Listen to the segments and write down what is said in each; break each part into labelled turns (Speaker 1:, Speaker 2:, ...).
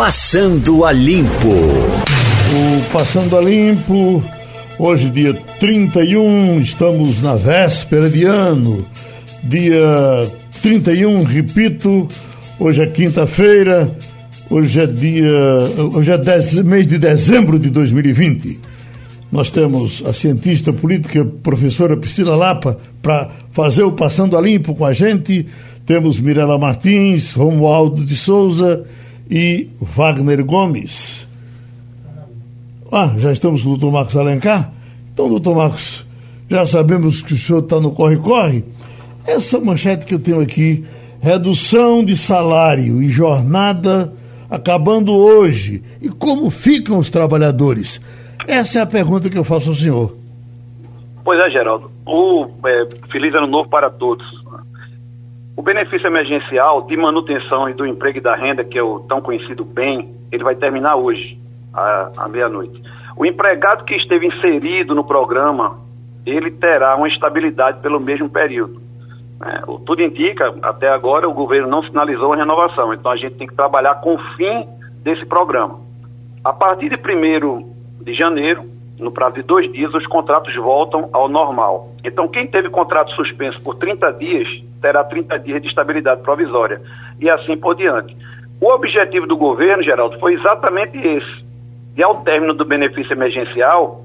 Speaker 1: Passando a Limpo.
Speaker 2: O Passando a Limpo, hoje, dia 31, estamos na véspera de ano. Dia 31, repito, hoje é quinta-feira, hoje é dia. Hoje é dez, mês de dezembro de 2020. Nós temos a cientista política, professora Priscila Lapa, para fazer o Passando a Limpo com a gente. Temos Mirela Martins, Romualdo de Souza e Wagner Gomes. Ah, já estamos com o doutor Marcos Alencar? Então, doutor Marcos, já sabemos que o senhor está no corre-corre. Essa manchete que eu tenho aqui, redução de salário e jornada acabando hoje. E como ficam os trabalhadores? Essa é a pergunta que eu faço ao senhor.
Speaker 3: Pois é, Geraldo. O é, Feliz Ano Novo para todos. O benefício emergencial de manutenção e do emprego e da renda, que é o tão conhecido bem, ele vai terminar hoje, à, à meia-noite. O empregado que esteve inserido no programa, ele terá uma estabilidade pelo mesmo período. É, tudo indica, até agora, o governo não sinalizou a renovação, então a gente tem que trabalhar com o fim desse programa. A partir de 1 de janeiro, no prazo de dois dias, os contratos voltam ao normal. Então, quem teve contrato suspenso por 30 dias, terá 30 dias de estabilidade provisória. E assim por diante. O objetivo do governo, Geraldo, foi exatamente esse. E ao término do benefício emergencial,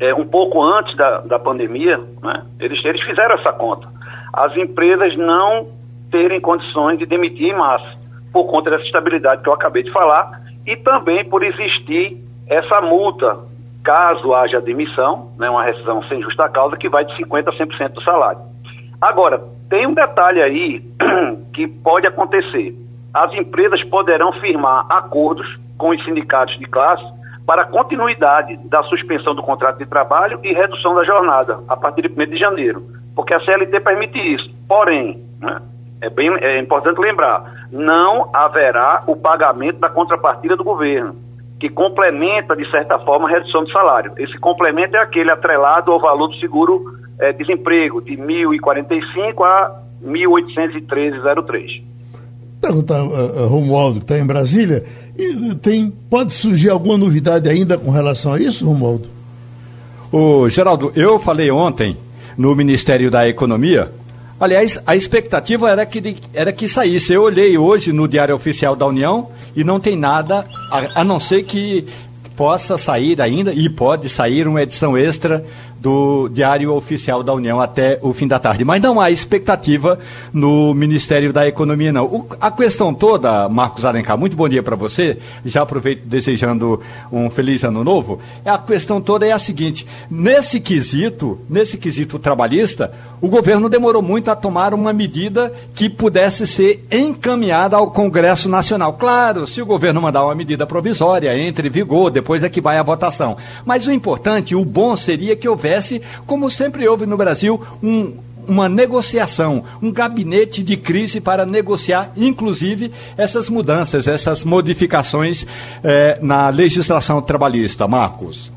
Speaker 3: é, um pouco antes da, da pandemia, né, eles, eles fizeram essa conta. As empresas não terem condições de demitir em massa, por conta dessa estabilidade que eu acabei de falar, e também por existir essa multa caso haja demissão, né, uma rescisão sem justa causa, que vai de 50% a 100% do salário. Agora, tem um detalhe aí que pode acontecer. As empresas poderão firmar acordos com os sindicatos de classe para continuidade da suspensão do contrato de trabalho e redução da jornada a partir de 1 de janeiro, porque a CLT permite isso. Porém, né, é, bem, é importante lembrar, não haverá o pagamento da contrapartida do governo que complementa, de certa forma, a redução de salário. Esse complemento é aquele atrelado ao valor do seguro-desemprego, é, de 1.045 a 1.813,03.
Speaker 2: Perguntar a, a Romualdo, que está em Brasília, tem, pode surgir alguma novidade ainda com relação a isso, Romualdo?
Speaker 4: O Geraldo, eu falei ontem no Ministério da Economia Aliás, a expectativa era que, era que saísse. Eu olhei hoje no Diário Oficial da União e não tem nada, a, a não ser que possa sair ainda, e pode sair uma edição extra do Diário Oficial da União até o fim da tarde. Mas não há expectativa no Ministério da Economia, não. O, a questão toda, Marcos Alencar, muito bom dia para você. Já aproveito desejando um feliz ano novo. A questão toda é a seguinte: nesse quesito, nesse quesito trabalhista, o governo demorou muito a tomar uma medida que pudesse ser encaminhada ao Congresso Nacional. Claro, se o governo mandar uma medida provisória, entre em vigor, depois é que vai a votação. Mas o importante, o bom seria que houvesse houvesse, como sempre houve no Brasil, um, uma negociação, um gabinete de crise para negociar, inclusive, essas mudanças, essas modificações eh, na legislação trabalhista. Marcos.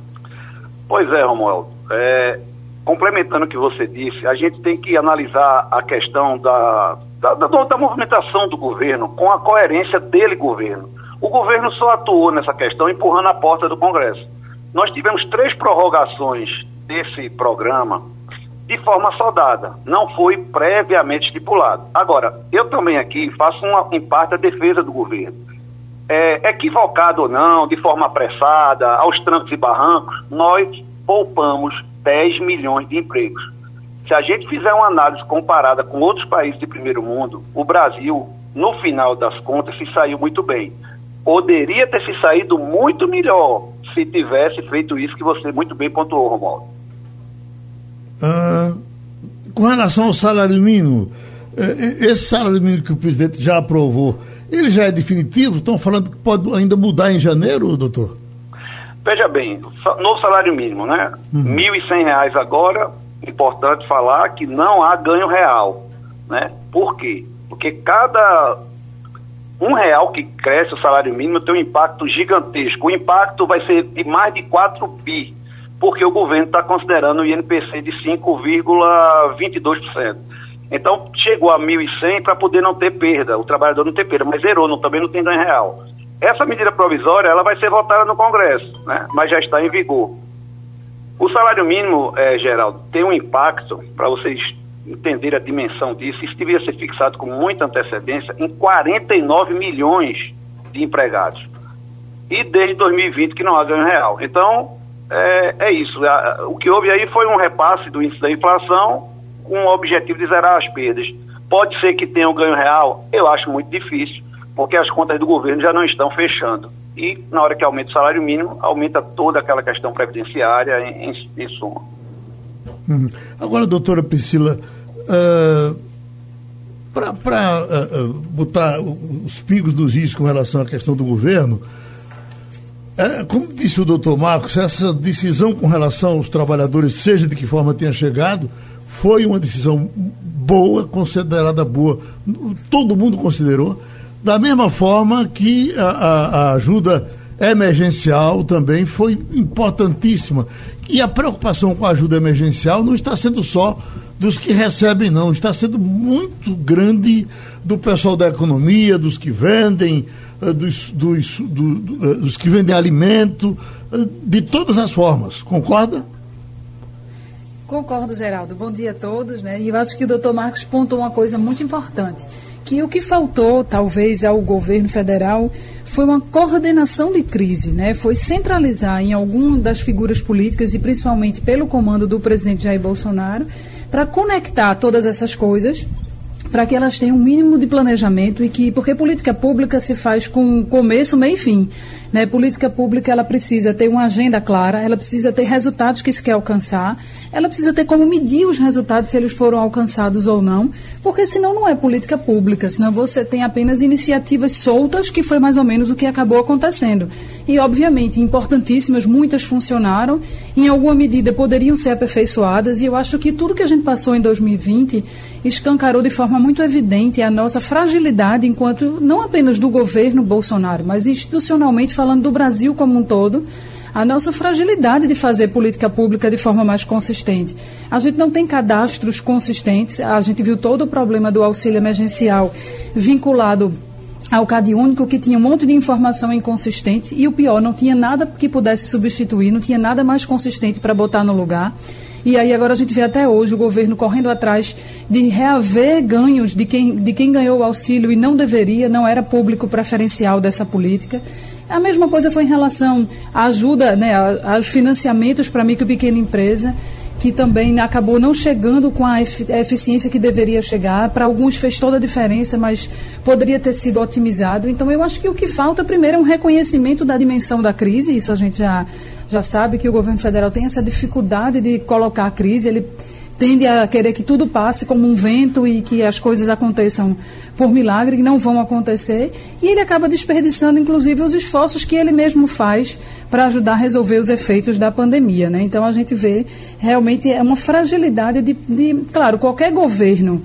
Speaker 3: Pois é, Romualdo. É, complementando o que você disse, a gente tem que analisar a questão da, da, da, da movimentação do governo com a coerência dele, governo. O governo só atuou nessa questão empurrando a porta do Congresso. Nós tivemos três prorrogações desse programa de forma soldada, não foi previamente estipulado. Agora, eu também aqui faço uma, em parte a defesa do governo. É, equivocado ou não, de forma apressada, aos trancos e barrancos, nós poupamos 10 milhões de empregos. Se a gente fizer uma análise comparada com outros países de primeiro mundo, o Brasil, no final das contas, se saiu muito bem. Poderia ter se saído muito melhor se tivesse feito isso que você muito bem pontuou, Romualdo.
Speaker 2: Ah, com relação ao salário mínimo, eh, eh, esse salário mínimo que o presidente já aprovou, ele já é definitivo? Estão falando que pode ainda mudar em janeiro, doutor?
Speaker 3: Veja bem, no salário mínimo, né? Uhum. R$ 1.100 agora, importante falar que não há ganho real, né? Por quê? Porque cada um real que cresce o salário mínimo tem um impacto gigantesco. O impacto vai ser de mais de 4 bi porque o governo está considerando o INPC de 5,22%. Então, chegou a 1.100 para poder não ter perda, o trabalhador não ter perda, mas zerou, não, também não tem ganho real. Essa medida provisória ela vai ser votada no Congresso, né? mas já está em vigor. O salário mínimo, é, Geraldo, tem um impacto, para vocês entenderem a dimensão disso, isso deveria ser fixado com muita antecedência, em 49 milhões de empregados. E desde 2020 que não há ganho real. Então, é, é isso. O que houve aí foi um repasse do índice da inflação com o objetivo de zerar as perdas. Pode ser que tenha um ganho real? Eu acho muito difícil, porque as contas do governo já não estão fechando. E na hora que aumenta o salário mínimo, aumenta toda aquela questão previdenciária em, em, em suma.
Speaker 2: Uhum. Agora, doutora Priscila, uh, para uh, uh, botar os pingos nos is com relação à questão do governo, é, como disse o doutor Marcos, essa decisão com relação aos trabalhadores, seja de que forma tenha chegado, foi uma decisão boa, considerada boa. Todo mundo considerou. Da mesma forma que a, a, a ajuda emergencial também foi importantíssima. E a preocupação com a ajuda emergencial não está sendo só dos que recebem, não. Está sendo muito grande do pessoal da economia, dos que vendem, eh, dos, dos, do, eh, dos que vendem alimento, eh, de todas as formas. Concorda?
Speaker 5: Concordo, Geraldo. Bom dia a todos. Né? E eu acho que o doutor Marcos pontuou uma coisa muito importante, que o que faltou, talvez, ao governo federal foi uma coordenação de crise, né? foi centralizar em alguma das figuras políticas, e principalmente pelo comando do presidente Jair Bolsonaro, para conectar todas essas coisas para que elas tenham um mínimo de planejamento e que porque política pública se faz com começo, meio e fim. Né? Política pública ela precisa ter uma agenda clara, ela precisa ter resultados que se quer alcançar, ela precisa ter como medir os resultados se eles foram alcançados ou não, porque senão não é política pública, senão você tem apenas iniciativas soltas, que foi mais ou menos o que acabou acontecendo. E, obviamente, importantíssimas, muitas funcionaram, em alguma medida poderiam ser aperfeiçoadas, e eu acho que tudo que a gente passou em 2020 escancarou de forma muito evidente a nossa fragilidade enquanto, não apenas do governo Bolsonaro, mas institucionalmente falando do Brasil como um todo, a nossa fragilidade de fazer política pública de forma mais consistente. A gente não tem cadastros consistentes, a gente viu todo o problema do auxílio emergencial vinculado ao Cade Único, que tinha um monte de informação inconsistente e o pior, não tinha nada que pudesse substituir, não tinha nada mais consistente para botar no lugar. E aí agora a gente vê até hoje o governo correndo atrás de reaver ganhos de quem, de quem ganhou o auxílio e não deveria, não era público preferencial dessa política. A mesma coisa foi em relação à ajuda, né, aos financiamentos para micro e pequena empresa que também acabou não chegando com a eficiência que deveria chegar. Para alguns fez toda a diferença, mas poderia ter sido otimizado. Então, eu acho que o que falta, primeiro, é um reconhecimento da dimensão da crise. Isso a gente já, já sabe que o governo federal tem essa dificuldade de colocar a crise. Ele tende a querer que tudo passe como um vento e que as coisas aconteçam por milagre, que não vão acontecer. E ele acaba desperdiçando, inclusive, os esforços que ele mesmo faz para ajudar a resolver os efeitos da pandemia. Né? Então a gente vê realmente é uma fragilidade de, de claro, qualquer governo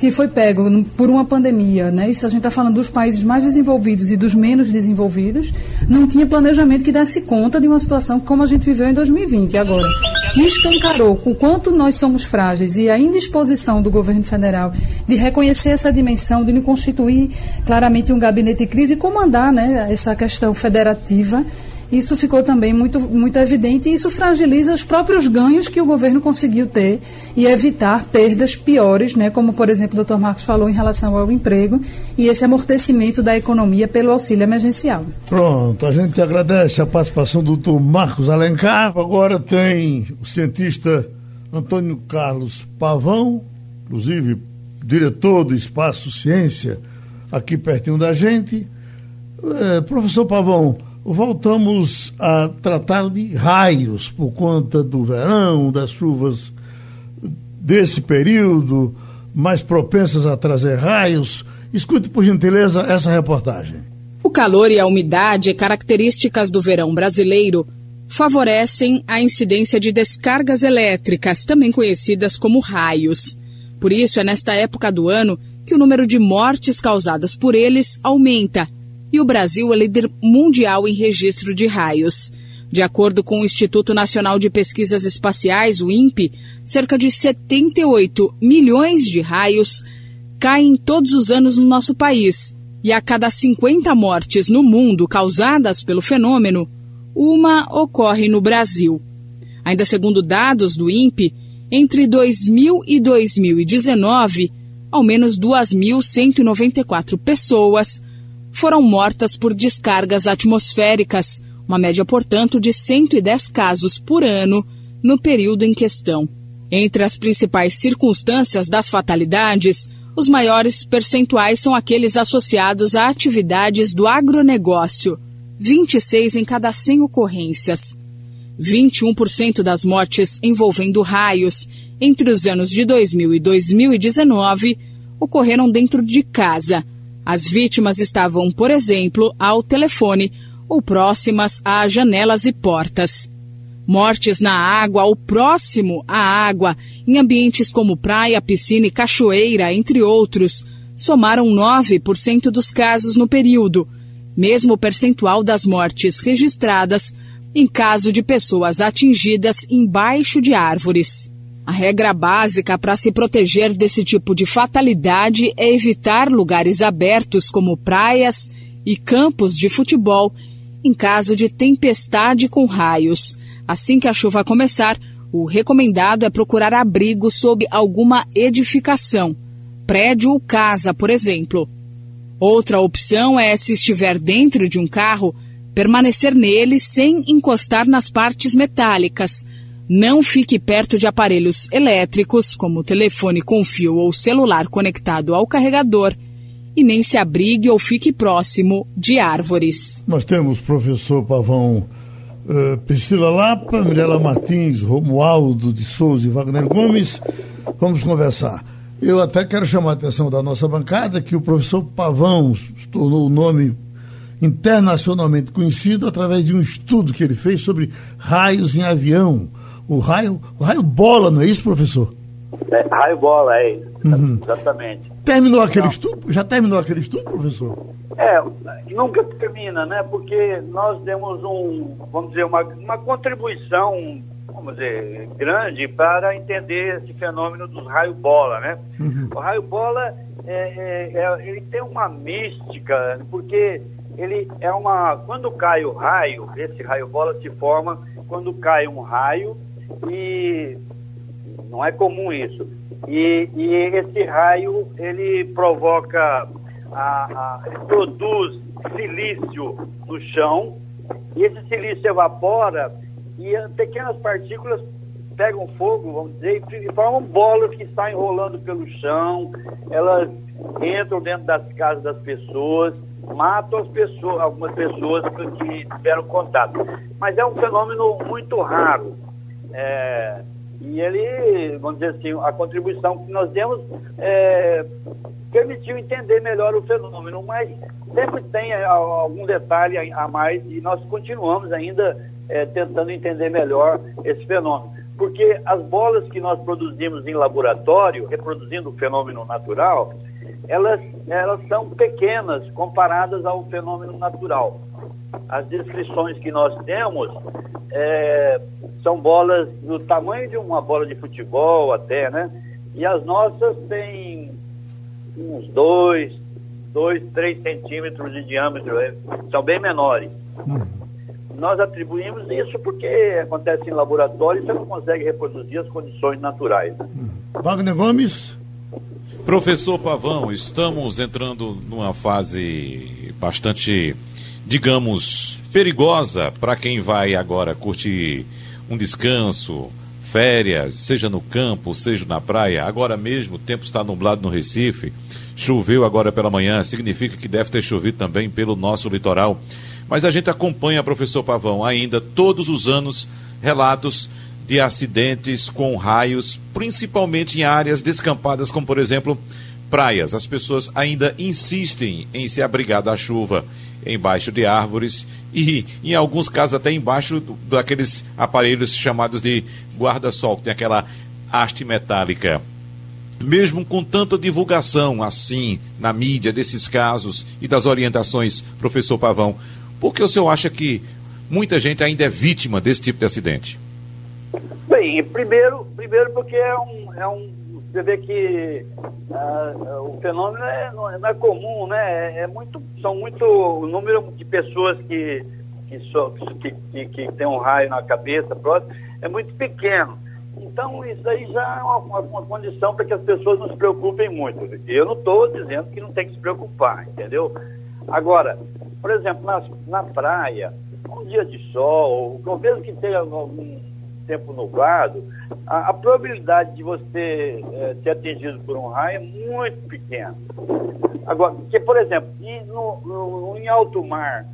Speaker 5: que foi pego por uma pandemia, né? Isso a gente está falando dos países mais desenvolvidos e dos menos desenvolvidos, não tinha planejamento que desse conta de uma situação como a gente viveu em 2020. Agora, que escancarou o quanto nós somos frágeis e a indisposição do governo federal de reconhecer essa dimensão, de não constituir claramente um gabinete de crise e comandar, né, essa questão federativa isso ficou também muito, muito evidente e isso fragiliza os próprios ganhos que o governo conseguiu ter e evitar perdas piores, né, como, por exemplo, o doutor Marcos falou em relação ao emprego e esse amortecimento da economia pelo auxílio emergencial.
Speaker 2: Pronto, a gente agradece a participação do doutor Marcos Alencar. Agora tem o cientista Antônio Carlos Pavão, inclusive diretor do Espaço Ciência, aqui pertinho da gente. É, professor Pavão, voltamos a tratar de raios por conta do verão, das chuvas desse período, mais propensas a trazer raios. Escute, por gentileza, essa reportagem.
Speaker 6: O calor e a umidade, características do verão brasileiro, favorecem a incidência de descargas elétricas, também conhecidas como raios. Por isso, é nesta época do ano que o número de mortes causadas por eles aumenta e o Brasil é líder mundial em registro de raios. De acordo com o Instituto Nacional de Pesquisas Espaciais, o INPE, cerca de 78 milhões de raios caem todos os anos no nosso país. e a cada 50 mortes no mundo causadas pelo fenômeno, uma ocorre no Brasil. Ainda segundo dados do INPE, entre 2000 e 2019, ao menos 2.194 pessoas foram mortas por descargas atmosféricas, uma média, portanto, de 110 casos por ano no período em questão. Entre as principais circunstâncias das fatalidades, os maiores percentuais são aqueles associados a atividades do agronegócio, 26 em cada 100 ocorrências. 21% das mortes envolvendo raios entre os anos de 2000 e 2019 ocorreram dentro de casa. As vítimas estavam, por exemplo, ao telefone ou próximas a janelas e portas. Mortes na água ou próximo à água, em ambientes como praia, piscina e cachoeira, entre outros, somaram 9% dos casos no período, mesmo percentual das mortes registradas em caso de pessoas atingidas embaixo de árvores. A regra básica para se proteger desse tipo de fatalidade é evitar lugares abertos como praias e campos de futebol em caso de tempestade com raios. Assim que a chuva começar, o recomendado é procurar abrigo sob alguma edificação, prédio ou casa, por exemplo. Outra opção é, se estiver dentro de um carro, permanecer nele sem encostar nas partes metálicas. Não fique perto de aparelhos elétricos, como telefone com fio ou celular conectado ao carregador, e nem se abrigue ou fique próximo de árvores.
Speaker 2: Nós temos professor Pavão uh, Priscila Lapa, Mirela Martins, Romualdo de Souza e Wagner Gomes. Vamos conversar. Eu até quero chamar a atenção da nossa bancada que o professor Pavão se tornou o nome internacionalmente conhecido através de um estudo que ele fez sobre raios em avião. O raio, o raio bola, não é isso, professor?
Speaker 7: É, raio bola, é isso. Uhum. Exatamente.
Speaker 2: Terminou aquele estudo? Já terminou aquele estudo, professor?
Speaker 7: É, nunca termina, né? Porque nós demos um, vamos dizer, uma, uma contribuição vamos dizer, grande para entender esse fenômeno dos raio-bola, né? Uhum. O raio-bola, é, é, é, ele tem uma mística, porque ele é uma... Quando cai o raio, esse raio-bola se forma quando cai um raio e não é comum isso. E, e esse raio, ele provoca, a, a, produz silício no chão, e esse silício evapora e pequenas partículas pegam fogo, vamos dizer, e formam bolas que saem rolando pelo chão, elas entram dentro das casas das pessoas, matam as pessoas, algumas pessoas que tiveram contato. Mas é um fenômeno muito raro. É, e ele, vamos dizer assim, a contribuição que nós demos é, permitiu entender melhor o fenômeno, mas sempre tem algum detalhe a mais e nós continuamos ainda é, tentando entender melhor esse fenômeno. Porque as bolas que nós produzimos em laboratório, reproduzindo o fenômeno natural, elas, elas são pequenas comparadas ao fenômeno natural. As descrições que nós temos é, são bolas do tamanho de uma bola de futebol até, né? E as nossas têm uns 2, 2, 3 centímetros de diâmetro, é, são bem menores. Uhum. Nós atribuímos isso porque acontece em laboratório e você não consegue reproduzir as condições naturais. Né?
Speaker 2: Wagner Gomes.
Speaker 8: Professor Pavão, estamos entrando numa fase bastante, digamos, perigosa para quem vai agora curtir um descanso, férias, seja no campo, seja na praia. Agora mesmo o tempo está nublado no Recife, choveu agora pela manhã, significa que deve ter chovido também pelo nosso litoral. Mas a gente acompanha, professor Pavão, ainda todos os anos relatos de acidentes com raios, principalmente em áreas descampadas, como por exemplo praias. As pessoas ainda insistem em se abrigar da chuva embaixo de árvores e, em alguns casos, até embaixo daqueles aparelhos chamados de guarda-sol, que tem aquela haste metálica. Mesmo com tanta divulgação assim na mídia desses casos e das orientações, professor Pavão, por que o senhor acha que muita gente ainda é vítima desse tipo de acidente?
Speaker 7: Bem, primeiro, primeiro porque é um, é um você vê que uh, o fenômeno é, não, é, é comum, né? É, é, muito, são muito o número de pessoas que que, so, que, que, que tem um raio na cabeça próximo é muito pequeno. Então, isso aí já é uma, uma, uma condição para que as pessoas não se preocupem muito. Eu não estou dizendo que não tem que se preocupar, entendeu? Agora, por exemplo, na, na praia, um dia de sol, ou mesmo que tenha algum tempo nublado, a, a probabilidade de você é, ser atingido por um raio é muito pequena. Agora, porque, por exemplo, no, no, em alto mar,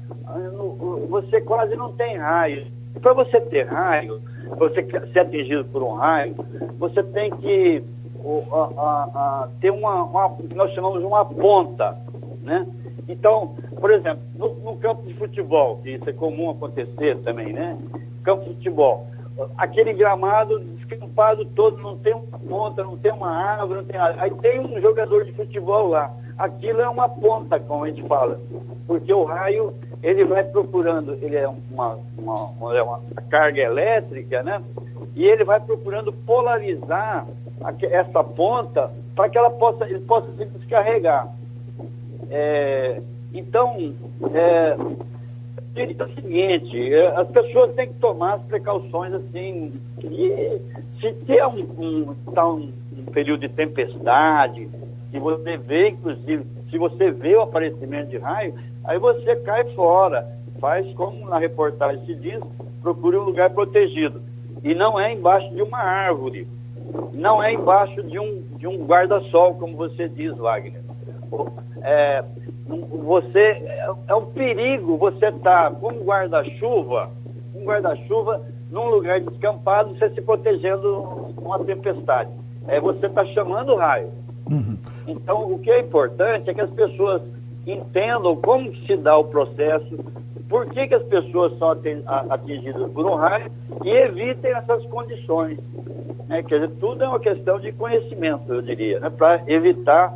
Speaker 7: no, você quase não tem raio. Para você ter raio, você ser atingido por um raio, você tem que a, a, a, ter uma, uma, nós chamamos uma ponta, né? Então, por exemplo, no, no, campo de futebol, que isso é comum acontecer também, né? Campo de futebol, aquele gramado descampado todo, não tem uma ponta, não tem uma árvore, não tem nada. Aí tem um jogador de futebol lá. Aquilo é uma ponta, como a gente fala, porque o raio ele vai procurando, ele é uma, uma, uma, é uma carga elétrica, né? E ele vai procurando polarizar essa ponta para que ela possa, ele possa se descarregar. É, então, é, é o seguinte, é, as pessoas têm que tomar as precauções assim, se tem um, um, tá um, um período de tempestade, se você vê, inclusive, se você vê o aparecimento de raio, aí você cai fora. Faz como na reportagem se diz, procure um lugar protegido. E não é embaixo de uma árvore, não é embaixo de um, de um guarda-sol, como você diz, Wagner. É, você é, um perigo você estar tá com um guarda-chuva, um guarda-chuva num lugar descampado, você se protegendo de uma tempestade. É, você está chamando o raio. Uhum. Então, o que é importante é que as pessoas entendam como se dá o processo, por que, que as pessoas são atingidas por um raio e evitem essas condições. Né? Quer dizer, tudo é uma questão de conhecimento, eu diria, né? para evitar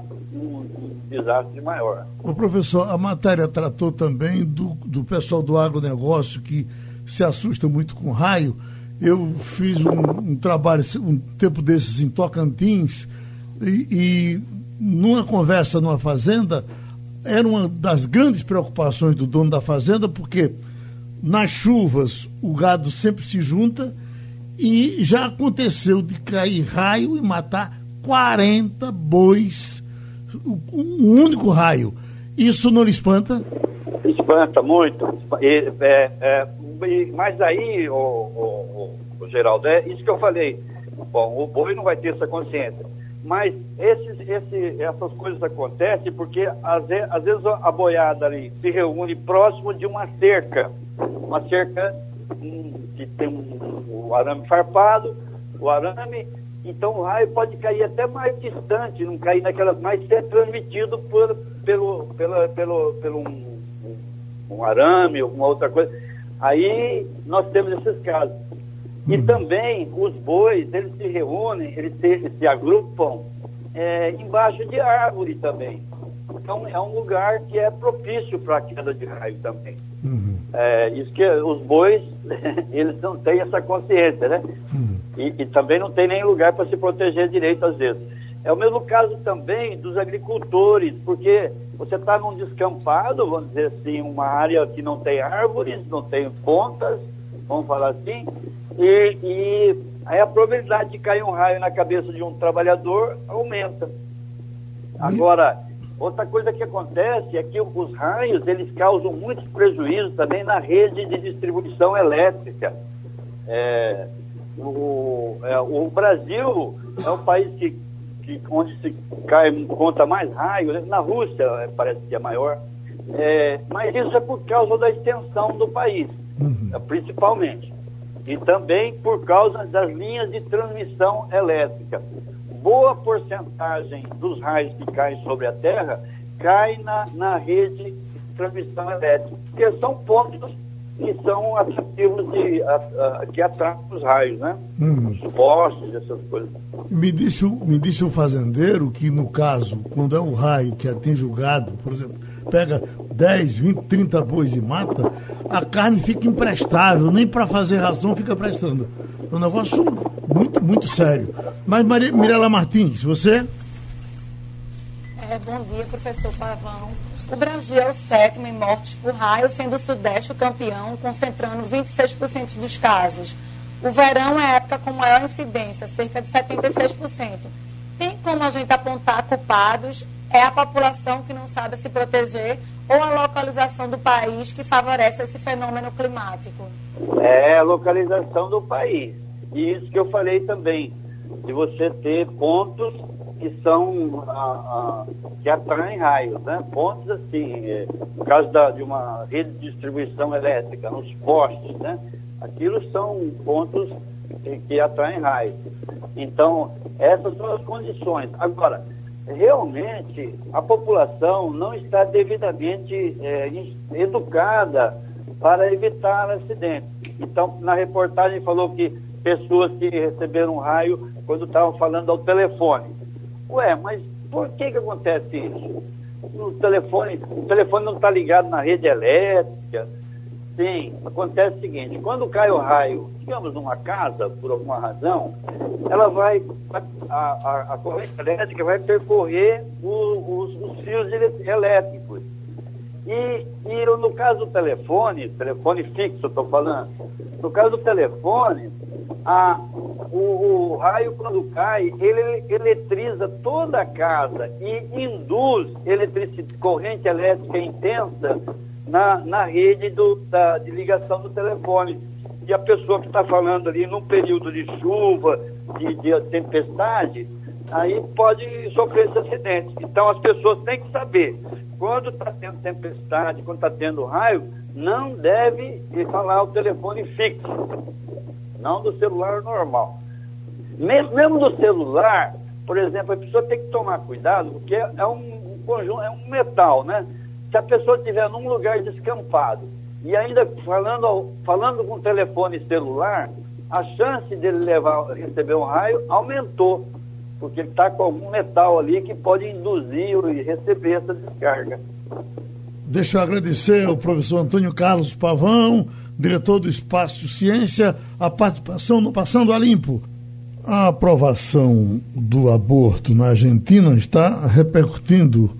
Speaker 7: desastre maior.
Speaker 2: O professor, a matéria tratou também do, do pessoal do agronegócio que se assusta muito com raio. Eu fiz um, um trabalho um tempo desses em Tocantins e, e numa conversa numa fazenda, era uma das grandes preocupações do dono da fazenda, porque nas chuvas o gado sempre se junta e já aconteceu de cair raio e matar 40 bois, um único raio. Isso não lhe espanta?
Speaker 7: Espanta muito. É, é, mas aí, o, o, o, Geraldo, é isso que eu falei. Bom, o boi não vai ter essa consciência. Mas esses, esse, essas coisas acontecem porque às, às vezes a boiada ali se reúne próximo de uma cerca. Uma cerca um, que tem um, um arame farpado, o arame, então o raio pode cair até mais distante, não cair naquela, mas ser transmitido por, pelo, pela, pelo, pelo um, um arame, alguma outra coisa. Aí nós temos esses casos. E também os bois, eles se reúnem, eles se, se agrupam é, embaixo de árvore também. Então é um lugar que é propício para a queda de raio também. Uhum. É, isso que os bois, eles não têm essa consciência, né? Uhum. E, e, também não tem nem lugar para se proteger direito às vezes. É o mesmo caso também dos agricultores, porque você está num descampado, vamos dizer assim, uma área que não tem árvores, não tem pontas, vamos falar assim, e, e aí a probabilidade de cair um raio na cabeça de um trabalhador aumenta. Agora, outra coisa que acontece é que os raios eles causam muitos prejuízos também na rede de distribuição elétrica. É, o, é, o Brasil é o país que, que onde se cai conta mais raio, né? na Rússia é, parece que é maior, é, mas isso é por causa da extensão do país, uhum. principalmente e também por causa das linhas de transmissão elétrica. Boa porcentagem dos raios que caem sobre a Terra cai na, na rede de transmissão elétrica, porque são pontos que são atrativos de, a, a, que atraem os raios, né? Hum. Os postes, essas coisas.
Speaker 2: Me disse, me disse o fazendeiro que, no caso, quando é o raio que atinge o gado, por exemplo, pega 10, 20, 30 bois e mata, a carne fica imprestável, nem para fazer ração fica prestando. É um negócio muito muito sério. Mas Maria, Mirela Martins, você?
Speaker 9: É, bom dia, professor Pavão. O Brasil é o sétimo em mortes por raio, sendo o Sudeste o campeão, concentrando 26% dos casos. O verão é a época com maior incidência, cerca de 76%. Tem como a gente apontar culpados? É a população que não sabe se proteger ou a localização do país que favorece esse fenômeno climático?
Speaker 7: É a localização do país. E isso que eu falei também, de você ter pontos que são a, a, que atraem raios, né? Pontos assim, é, no caso da, de uma rede de distribuição elétrica, nos postes, né? Aquilo são pontos que, que atraem raios. Então, essas são as condições. Agora, realmente, a população não está devidamente é, educada para evitar acidentes. Então, na reportagem falou que pessoas que receberam raio quando estavam falando ao telefone. Ué, mas por que que acontece isso? O telefone, o telefone não está ligado na rede elétrica. Sim, acontece o seguinte, quando cai o raio, digamos, numa casa, por alguma razão, ela vai, a, a, a corrente elétrica vai percorrer o, os, os, fios elétricos. E, e no caso do telefone, telefone fixo, estou falando, no caso do telefone, a, o, o, raio quando cai, ele eletriza toda a casa e induz eletricidade, corrente elétrica intensa na, na rede do, da, de ligação do telefone. E a pessoa que está falando ali num período de chuva, de, de tempestade, aí pode sofrer esse acidente. Então as pessoas têm que saber, quando está tendo tempestade, quando está tendo raio, não deve falar o telefone fixo não do celular normal. Mesmo, do celular, por exemplo, a pessoa tem que tomar cuidado, porque é um conjunto, é um metal, né? Se a pessoa estiver num lugar descampado e ainda falando, falando com telefone celular, a chance dele levar, receber um raio aumentou, porque ele está com algum metal ali que pode induzir e receber essa descarga.
Speaker 2: Deixa eu agradecer ao professor Antônio Carlos Pavão, diretor do Espaço Ciência, a participação no Passando a Limpo. A aprovação do aborto na Argentina está repercutindo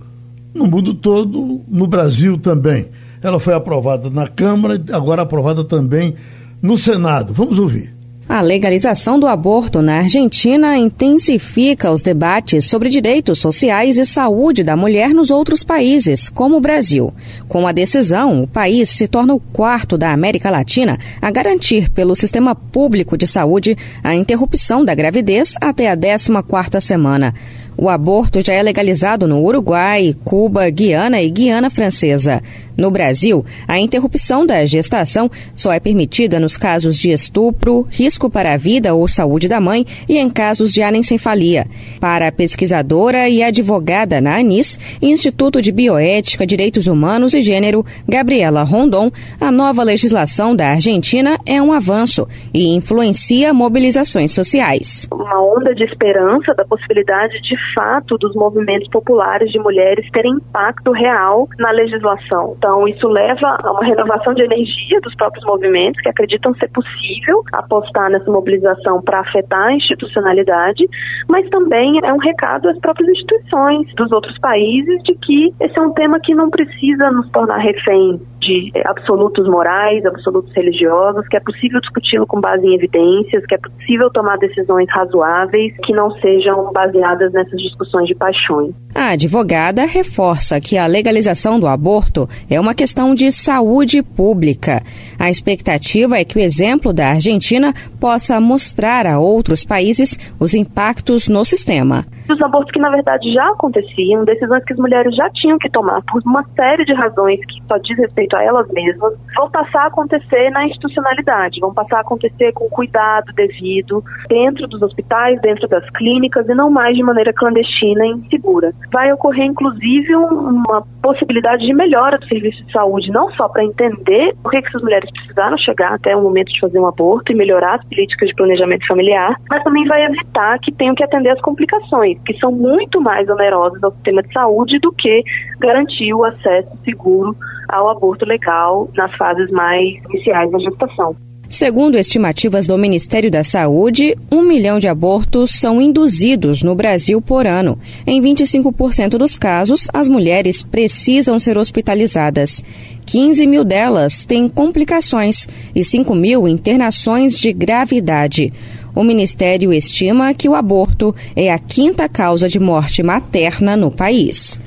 Speaker 2: no mundo todo, no Brasil também. Ela foi aprovada na Câmara e agora aprovada também no Senado. Vamos ouvir.
Speaker 10: A legalização do aborto na Argentina intensifica os debates sobre direitos sociais e saúde da mulher nos outros países, como o Brasil. Com a decisão, o país se torna o quarto da América Latina a garantir pelo sistema público de saúde a interrupção da gravidez até a 14ª semana. O aborto já é legalizado no Uruguai, Cuba, Guiana e Guiana Francesa. No Brasil, a interrupção da gestação só é permitida nos casos de estupro, risco para a vida ou saúde da mãe e em casos de anencefalia. Para a pesquisadora e advogada na ANIS, Instituto de Bioética, Direitos Humanos e Gênero, Gabriela Rondon, a nova legislação da Argentina é um avanço e influencia mobilizações sociais.
Speaker 11: Uma onda de esperança da possibilidade de fato dos movimentos populares de mulheres terem impacto real na legislação. Então, isso leva a uma renovação de energia dos próprios movimentos que acreditam ser possível apostar nessa mobilização para afetar a institucionalidade, mas também é um recado às próprias instituições dos outros países de que esse é um tema que não precisa nos tornar refém de absolutos morais, absolutos religiosos, que é possível discuti-lo com base em evidências, que é possível tomar decisões razoáveis que não sejam baseadas nessas discussões de paixões.
Speaker 10: A advogada reforça que a legalização do aborto é uma questão de saúde pública. A expectativa é que o exemplo da Argentina possa mostrar a outros países os impactos no sistema.
Speaker 11: Os abortos que na verdade já aconteciam, decisões que as mulheres já tinham que tomar por uma série de razões que só diz respeito elas mesmas, vão passar a acontecer na institucionalidade, vão passar a acontecer com cuidado devido dentro dos hospitais, dentro das clínicas e não mais de maneira clandestina e insegura. Vai ocorrer inclusive uma possibilidade de melhora do serviço de saúde, não só para entender por que essas mulheres precisaram chegar até o momento de fazer um aborto e melhorar as políticas de planejamento familiar, mas também vai evitar que tenham que atender as complicações, que são muito mais onerosas ao sistema de saúde do que garantir o acesso seguro ao aborto legal nas fases mais iniciais da gestação.
Speaker 10: Segundo estimativas do Ministério da Saúde, um milhão de abortos são induzidos no Brasil por ano. Em 25% dos casos, as mulheres precisam ser hospitalizadas. 15 mil delas têm complicações e 5 mil internações de gravidade. O Ministério estima que o aborto é a quinta causa de morte materna no país.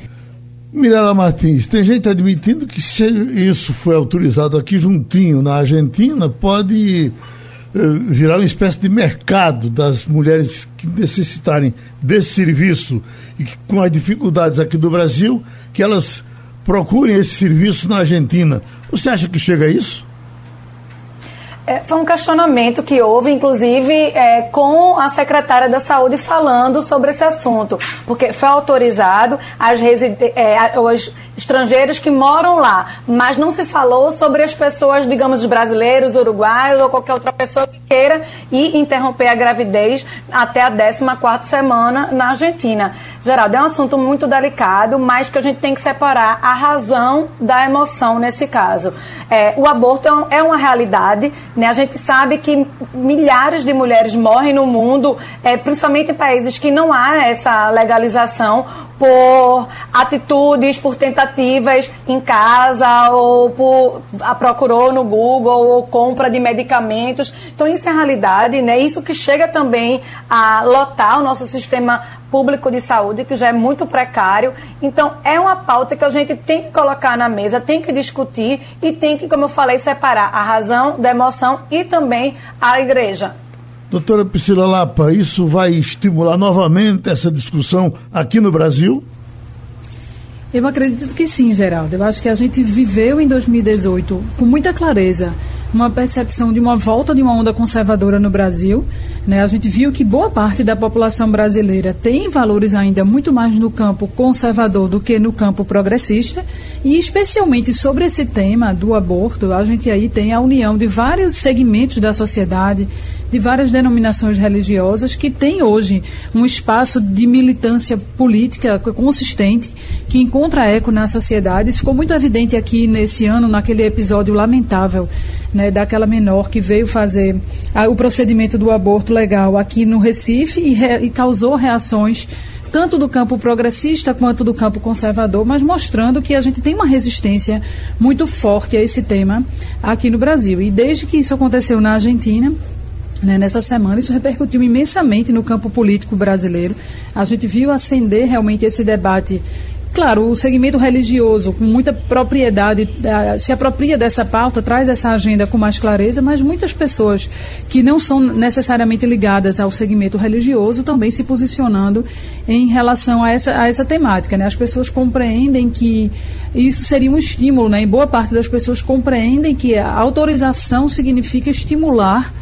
Speaker 2: Mirela Martins, tem gente admitindo que se isso foi autorizado aqui juntinho na Argentina, pode eh, virar uma espécie de mercado das mulheres que necessitarem desse serviço e que, com as dificuldades aqui do Brasil, que elas procurem esse serviço na Argentina. Você acha que chega a isso?
Speaker 9: É, foi um questionamento que houve, inclusive, é, com a secretária da Saúde falando sobre esse assunto, porque foi autorizado as, é, estrangeiros que moram lá, mas não se falou sobre as pessoas, digamos, os brasileiros, uruguaios ou qualquer outra pessoa que queira ir interromper a gravidez até a 14 semana na Argentina. Geraldo, é um assunto muito delicado, mas que a gente tem que separar a razão da emoção nesse caso. É, o aborto é, é uma realidade, né? A gente sabe que milhares de mulheres morrem no mundo, é, principalmente em países que não há essa legalização, por atitudes, por tentativas em casa, ou por a procurou no Google, ou compra de medicamentos. Então, isso é a realidade, né? Isso que chega também a lotar o nosso sistema público de saúde, que já é muito precário. Então, é uma pauta que a gente tem que colocar na mesa, tem que discutir e tem que, como eu falei, separar a razão da emoção e também a igreja.
Speaker 2: Doutora Priscila Lapa, isso vai estimular novamente essa discussão aqui no Brasil?
Speaker 5: Eu acredito que sim, Geraldo. Eu acho que a gente viveu em 2018 com muita clareza uma percepção de uma volta de uma onda conservadora no Brasil. Né? A gente viu que boa parte da população brasileira tem valores ainda muito mais no campo conservador do que no campo progressista. E especialmente sobre esse tema do aborto, a gente aí tem a união de vários segmentos da sociedade de várias denominações religiosas que têm hoje um espaço de militância política consistente que encontra eco na sociedade. Isso ficou muito evidente aqui nesse ano, naquele episódio lamentável né, daquela menor que veio fazer a, o procedimento do aborto legal aqui no Recife e, re, e causou reações tanto do campo progressista quanto do campo conservador, mas mostrando que a gente tem uma resistência muito forte a esse tema aqui no Brasil. E desde que isso aconteceu na Argentina, né, nessa semana, isso repercutiu imensamente no campo político brasileiro. A gente viu acender realmente esse debate. Claro, o segmento religioso, com muita propriedade, eh, se apropria dessa pauta, traz essa agenda com mais clareza, mas muitas pessoas que não são necessariamente ligadas ao segmento religioso também se posicionando em relação a essa, a essa temática. Né? As pessoas compreendem que isso seria um estímulo, né? e boa parte das pessoas compreendem que a autorização significa estimular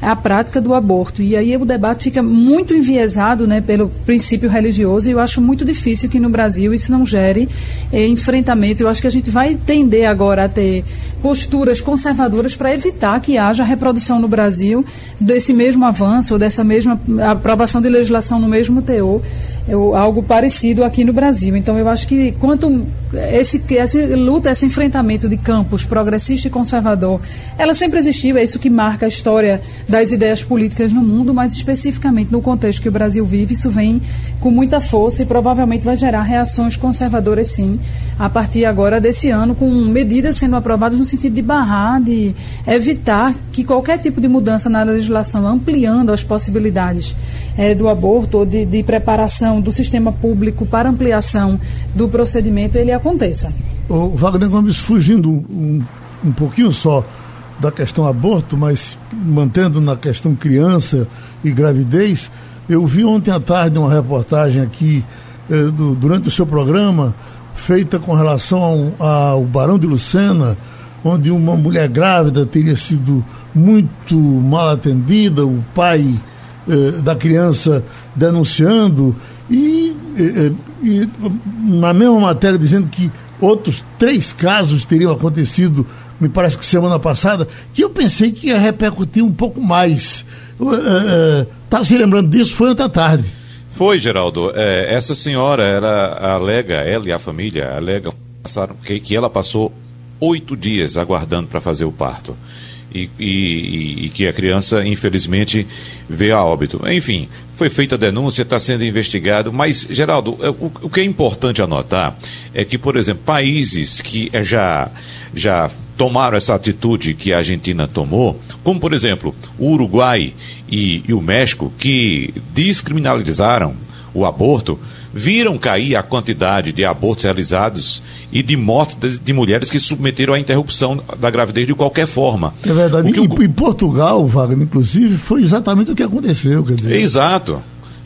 Speaker 5: a prática do aborto. E aí o debate fica muito enviesado né, pelo princípio religioso e eu acho muito difícil que no Brasil isso não gere eh, enfrentamentos. Eu acho que a gente vai tender agora a ter posturas conservadoras para evitar que haja reprodução no Brasil desse mesmo avanço ou dessa mesma aprovação de legislação no mesmo teor eu, algo parecido aqui no Brasil. Então, eu acho que quanto esse, essa luta, esse enfrentamento de campos progressista e conservador, ela sempre existiu, é isso que marca a história das ideias políticas no mundo, mas especificamente no contexto que o Brasil vive, isso vem com muita força e provavelmente vai gerar reações conservadoras, sim, a partir agora desse ano, com medidas sendo aprovadas no sentido de barrar, de evitar que qualquer tipo de mudança na legislação, ampliando as possibilidades é, do aborto ou de, de preparação do sistema público para ampliação do procedimento, ele aconteça.
Speaker 2: O Wagner Gomes, fugindo um, um pouquinho só da questão aborto, mas mantendo na questão criança e gravidez, eu vi ontem à tarde uma reportagem aqui eh, do, durante o seu programa, feita com relação ao, ao Barão de Lucena, onde uma mulher grávida teria sido muito mal atendida, o pai eh, da criança denunciando e, eh, e, na mesma matéria dizendo que outros três casos teriam acontecido, me parece que semana passada, que eu pensei que ia repercutir um pouco mais. Está se lembrando disso? Foi ontem à tarde.
Speaker 8: Foi, Geraldo. É, essa senhora, alega, ela e a família alegam que, que ela passou oito dias aguardando para fazer o parto. E, e, e, que a criança, infelizmente, veio a óbito. Enfim, foi feita a denúncia, está sendo investigado, mas, Geraldo, é, o, o, que é importante anotar é que, por exemplo, países que é, já, já tomaram essa atitude que a Argentina tomou, como, por exemplo, o Uruguai e, e o México, que descriminalizaram o aborto, viram cair a quantidade de abortos realizados e de mortes de, de mulheres que submeteram à interrupção da gravidez de qualquer forma.
Speaker 2: É verdade.
Speaker 8: E,
Speaker 2: o... Em Portugal, Wagner, inclusive, foi exatamente o que aconteceu. Quer dizer...
Speaker 8: Exato.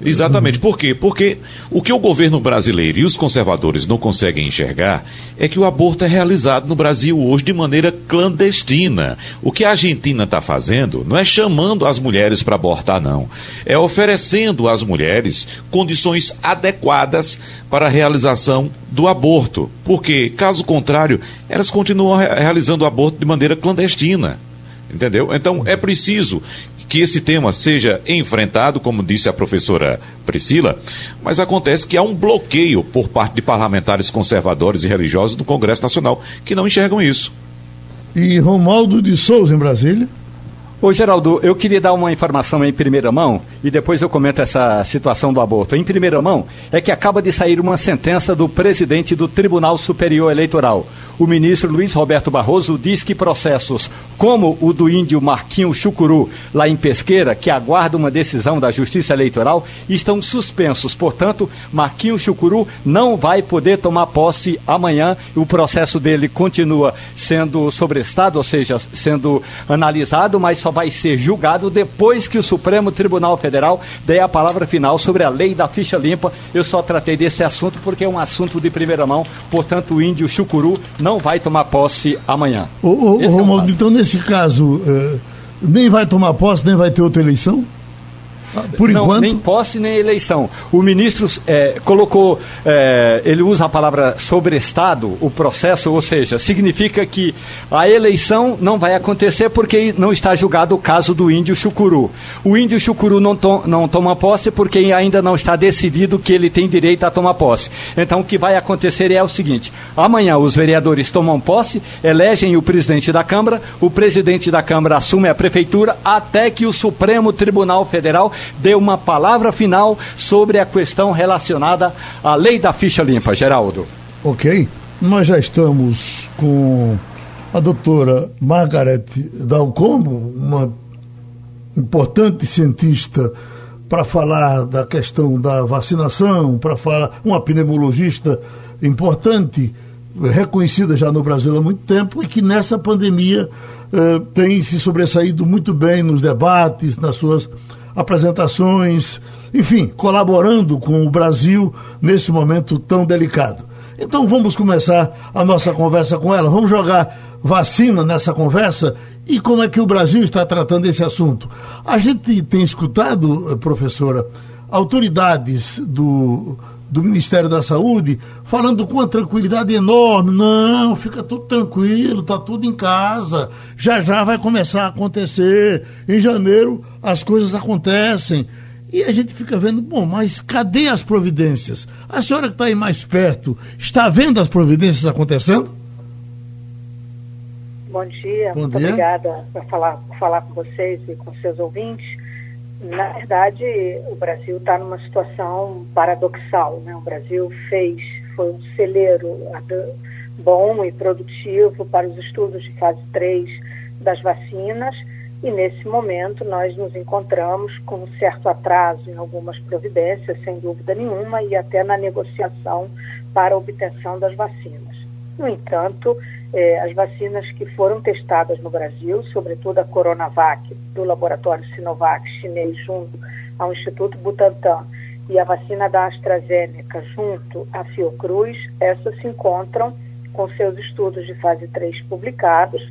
Speaker 8: Exatamente. Por quê? Porque o que o governo brasileiro e os conservadores não conseguem enxergar é que o aborto é realizado no Brasil hoje de maneira clandestina. O que a Argentina está fazendo não é chamando as mulheres para abortar, não. É oferecendo às mulheres condições adequadas para a realização do aborto. Porque, caso contrário, elas continuam realizando o aborto de maneira clandestina. Entendeu? Então é preciso que esse tema seja enfrentado, como disse a professora Priscila, mas acontece que há um bloqueio por parte de parlamentares conservadores e religiosos do Congresso Nacional que não enxergam isso.
Speaker 2: E Romualdo de Souza, em Brasília?
Speaker 4: Ô Geraldo, eu queria dar uma informação em primeira mão e depois eu comento essa situação do aborto. Em primeira mão, é que acaba de sair uma sentença do presidente do Tribunal Superior Eleitoral. O ministro Luiz Roberto Barroso diz que processos como o do índio Marquinho Chucuru, lá em Pesqueira, que aguarda uma decisão da Justiça Eleitoral, estão suspensos. Portanto, Marquinho Chucuru não vai poder tomar posse amanhã. O processo dele continua sendo sobrestado, ou seja, sendo analisado, mas só vai ser julgado depois que o Supremo Tribunal Federal der a palavra final sobre a lei da ficha limpa. Eu só tratei desse assunto porque é um assunto de primeira mão, portanto, o índio Chucuru não vai tomar posse amanhã.
Speaker 2: Ô, ô, Romualdo, é então nesse caso, uh, nem vai tomar posse, nem vai ter outra eleição?
Speaker 4: Por não, enquanto. Nem posse nem eleição. O ministro é, colocou, é, ele usa a palavra sobreestado, o processo, ou seja, significa que a eleição não vai acontecer porque não está julgado o caso do índio Chucuru. O índio Chucuru não, to, não toma posse porque ainda não está decidido que ele tem direito a tomar posse. Então o que vai acontecer é o seguinte: amanhã os vereadores tomam posse, elegem o presidente da Câmara, o presidente da Câmara assume a prefeitura até que o Supremo Tribunal Federal dê uma palavra final sobre a questão relacionada à lei da ficha limpa, Geraldo.
Speaker 2: Ok. Nós já estamos com a doutora Margaret Dalcombo, uma importante cientista para falar da questão da vacinação, para falar, uma pneumologista importante, reconhecida já no Brasil há muito tempo e que nessa pandemia eh, tem se sobressaído muito bem nos debates, nas suas apresentações, enfim, colaborando com o Brasil nesse momento tão delicado. Então vamos começar a nossa conversa com ela. Vamos jogar vacina nessa conversa e como é que o Brasil está tratando esse assunto. A gente tem escutado, professora, autoridades do do Ministério da Saúde, falando com uma tranquilidade enorme. Não, fica tudo tranquilo, está tudo em casa. Já já vai começar a acontecer. Em janeiro as coisas acontecem. E a gente fica vendo, bom, mas cadê as providências? A senhora que está aí mais perto, está vendo as providências acontecendo?
Speaker 12: Bom dia, Bom muito dia. obrigada por falar, por falar com vocês e com seus ouvintes. Na verdade, o Brasil está numa situação paradoxal. Né? O Brasil fez, foi um celeiro bom e produtivo para os estudos de fase 3 das vacinas e nesse momento nós nos encontramos com um certo atraso em algumas providências, sem dúvida nenhuma, e até na negociação para a obtenção das vacinas. No entanto, eh, as vacinas que foram testadas no Brasil, sobretudo a Coronavac, do laboratório Sinovac chinês, junto ao Instituto Butantan, e a vacina da AstraZeneca, junto à Fiocruz, essas se encontram com seus estudos de fase 3 publicados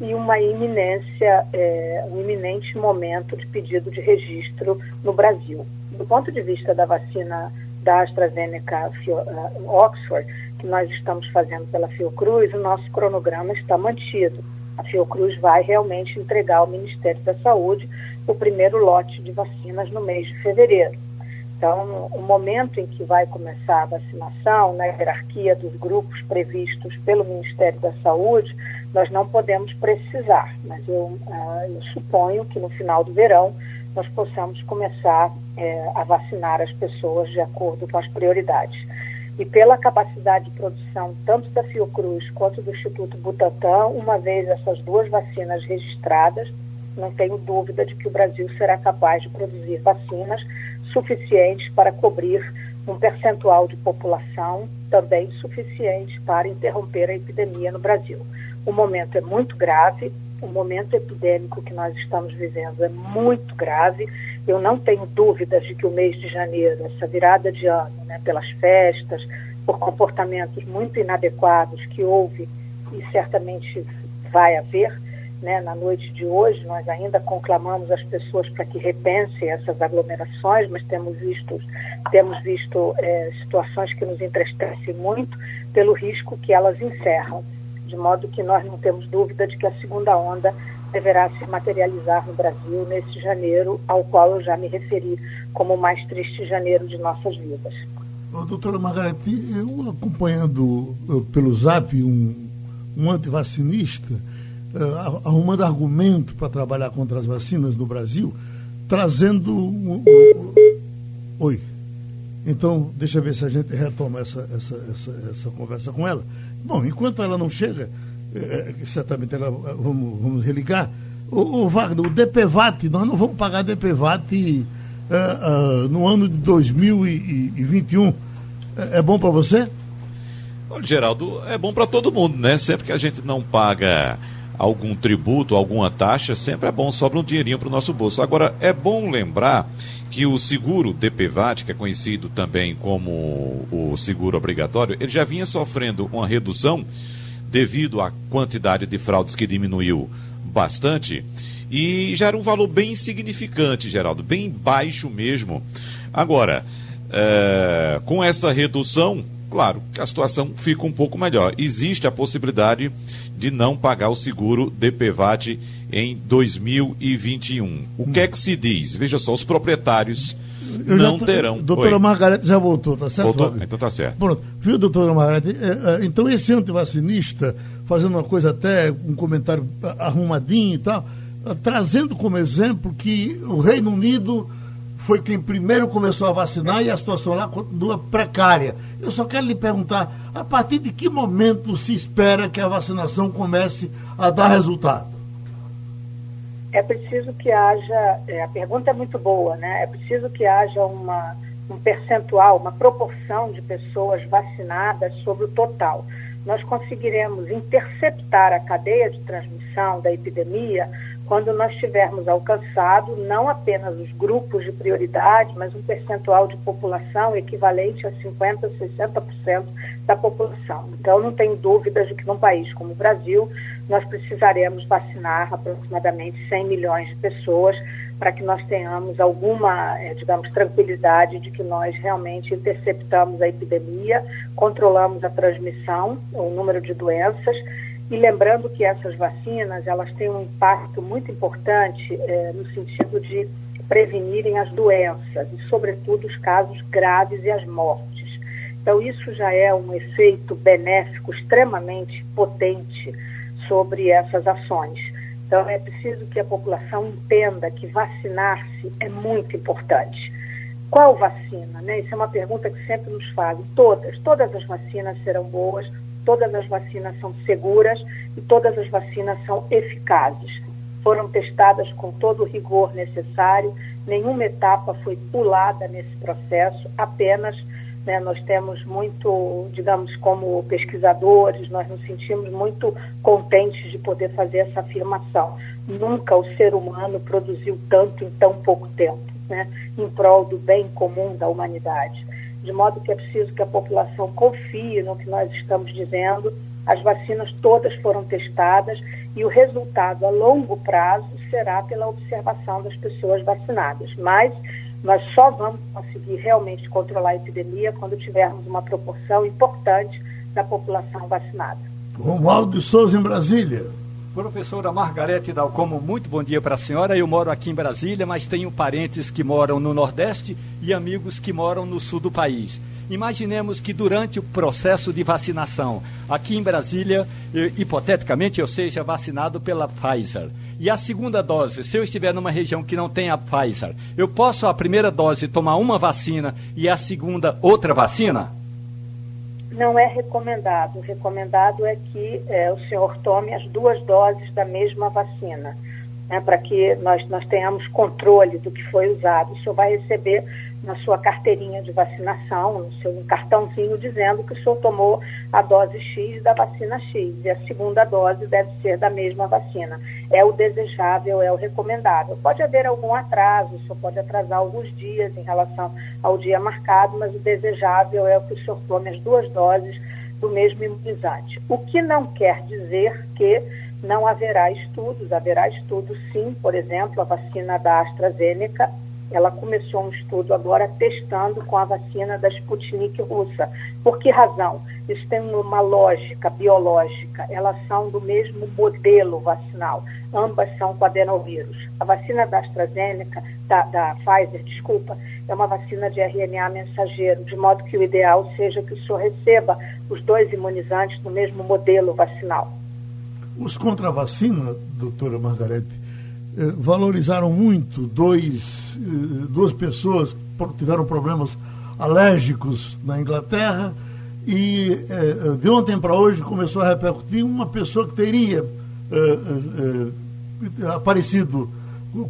Speaker 12: e uma iminência, eh, um iminente momento de pedido de registro no Brasil. Do ponto de vista da vacina da AstraZeneca uh, Oxford, que nós estamos fazendo pela Fiocruz, o nosso cronograma está mantido. A Fiocruz vai realmente entregar ao Ministério da Saúde o primeiro lote de vacinas no mês de fevereiro. Então, o momento em que vai começar a vacinação, na hierarquia dos grupos previstos pelo Ministério da Saúde, Nós não podemos precisar, mas eu, uh, eu suponho que no final do verão nós possamos começar é, a vacinar as pessoas de acordo com as prioridades. E pela capacidade de produção tanto da Fiocruz quanto do Instituto Butantan, uma vez essas duas vacinas registradas, não tenho dúvida de que o Brasil será capaz de produzir vacinas suficientes para cobrir um percentual de população também suficiente para interromper a epidemia no Brasil. O momento é muito grave, o momento epidêmico que nós estamos vivendo é muito grave. Eu não tenho dúvidas de que o mês de janeiro, essa virada de ano, né, pelas festas, por comportamentos muito inadequados que houve e certamente vai haver, né, na noite de hoje, nós ainda conclamamos as pessoas para que repensem essas aglomerações, mas temos visto, temos visto é, situações que nos entristecem muito pelo risco que elas encerram, de modo que nós não temos dúvida de que a segunda onda deverá se materializar no Brasil nesse janeiro, ao qual eu já me referi como o mais triste janeiro de nossas vidas.
Speaker 2: Doutora Margarete, eu acompanhando pelo Zap um, um antivacinista, uh, arrumando argumento para trabalhar contra as vacinas no Brasil, trazendo. Um, um, Oi. Então, deixa eu ver se a gente retoma essa, essa, essa, essa conversa com ela. Bom, enquanto ela não chega, certamente ela, vamos, vamos religar. O, o Wagner, o DPVAT, nós não vamos pagar DPVAT uh, uh, no ano de 2021. É, é bom para você?
Speaker 8: Olha, Geraldo, é bom para todo mundo, né? Sempre que a gente não paga algum tributo, alguma taxa, sempre é bom, sobra um dinheirinho para o nosso bolso. Agora, é bom lembrar que o seguro DPVAT, que é conhecido também como o seguro obrigatório, ele já vinha sofrendo uma redução devido à quantidade de fraudes que diminuiu bastante e já era um valor bem insignificante, Geraldo, bem baixo mesmo. Agora, é, com essa redução, claro que a situação fica um pouco melhor. Existe a possibilidade de não pagar o seguro DPVAT em 2021. O que é que se diz? Veja só, os proprietários Eu não tô, terão.
Speaker 2: Doutora Oi. Margarete já voltou, tá certo?
Speaker 8: Voltou? Então tá certo.
Speaker 2: Pronto. Viu, doutora Margarete? É, é, então esse antivacinista, fazendo uma coisa até, um comentário arrumadinho e tal, trazendo como exemplo que o Reino Unido foi quem primeiro começou a vacinar e a situação lá continua precária. Eu só quero lhe perguntar, a partir de que momento se espera que a vacinação comece a dar resultado?
Speaker 12: É preciso que haja, é, a pergunta é muito boa, né? É preciso que haja uma, um percentual, uma proporção de pessoas vacinadas sobre o total. Nós conseguiremos interceptar a cadeia de transmissão da epidemia quando nós tivermos alcançado não apenas os grupos de prioridade, mas um percentual de população equivalente a 50%, 60% da população. Então, não tenho dúvidas de que num país como o Brasil, nós precisaremos vacinar aproximadamente 100 milhões de pessoas para que nós tenhamos alguma, eh, digamos, tranquilidade de que nós realmente interceptamos a epidemia, controlamos a transmissão, o número de doenças e lembrando que essas vacinas, elas têm um impacto muito importante é, no sentido de prevenirem as doenças e, sobretudo, os casos graves e as mortes. Então, isso já é um efeito benéfico extremamente potente sobre essas ações. Então, é preciso que a população entenda que vacinar-se é muito importante. Qual vacina? Né? Isso é uma pergunta que sempre nos fazem. Todas, todas as vacinas serão boas, todas as vacinas são seguras e todas as vacinas são eficazes. Foram testadas com todo o rigor necessário, nenhuma etapa foi pulada nesse processo, apenas né, nós temos muito, digamos, como pesquisadores, nós nos sentimos muito contentes de poder fazer essa afirmação. Nunca o ser humano produziu tanto em tão pouco tempo, né, em prol do bem comum da humanidade de modo que é preciso que a população confie no que nós estamos dizendo. As vacinas todas foram testadas e o resultado a longo prazo será pela observação das pessoas vacinadas. Mas nós só vamos conseguir realmente controlar a epidemia quando tivermos uma proporção importante da população vacinada.
Speaker 2: Romualdo de Souza, em Brasília.
Speaker 4: Professora Margarete Dalcomo, muito bom dia para a senhora. Eu moro aqui em Brasília, mas tenho parentes que moram no Nordeste e amigos que moram no sul do país. Imaginemos que durante o processo de vacinação, aqui em Brasília, hipoteticamente eu seja vacinado pela Pfizer. E a segunda dose, se eu estiver numa região que não tem a Pfizer, eu posso a primeira dose tomar uma vacina e a segunda outra vacina?
Speaker 12: Não é recomendado. O recomendado é que é, o senhor tome as duas doses da mesma vacina, né, para que nós, nós tenhamos controle do que foi usado. O senhor vai receber na sua carteirinha de vacinação, no seu cartãozinho dizendo que o senhor tomou a dose X da vacina X e a segunda dose deve ser da mesma vacina. É o desejável, é o recomendável. Pode haver algum atraso, o senhor pode atrasar alguns dias em relação ao dia marcado, mas o desejável é que o senhor tome as duas doses do mesmo imunizante. O que não quer dizer que não haverá estudos, haverá estudos sim, por exemplo, a vacina da AstraZeneca ela começou um estudo agora testando com a vacina da Sputnik russa. Por que razão? Isso tem uma lógica biológica. Elas são do mesmo modelo vacinal. Ambas são com adenovírus. A vacina da AstraZeneca, da, da Pfizer, desculpa, é uma vacina de RNA mensageiro, de modo que o ideal seja que o senhor receba os dois imunizantes no mesmo modelo vacinal.
Speaker 2: Os contra-vacina, doutora Margarete, valorizaram muito dois, eh, duas pessoas que tiveram problemas alérgicos na Inglaterra e eh, de ontem para hoje começou a repercutir uma pessoa que teria aparecido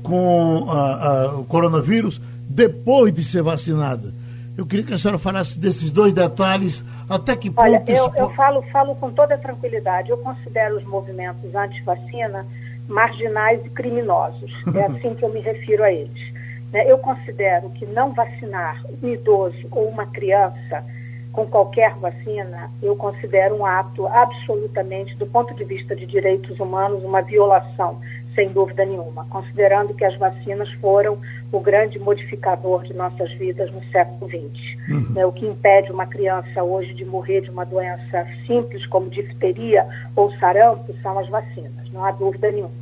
Speaker 2: com a, a, o coronavírus depois de ser vacinada. Eu queria que a senhora falasse desses dois detalhes, até que ponto...
Speaker 12: Olha, eu, eu falo, falo com toda tranquilidade. Eu considero os movimentos anti-vacina marginais e criminosos. É assim que eu me refiro a eles. Né? Eu considero que não vacinar um idoso ou uma criança com qualquer vacina, eu considero um ato absolutamente, do ponto de vista de direitos humanos, uma violação, sem dúvida nenhuma, considerando que as vacinas foram o grande modificador de nossas vidas no século XX. Uhum. Né? O que impede uma criança hoje de morrer de uma doença simples como difteria ou sarampo são as vacinas, não há dúvida nenhuma.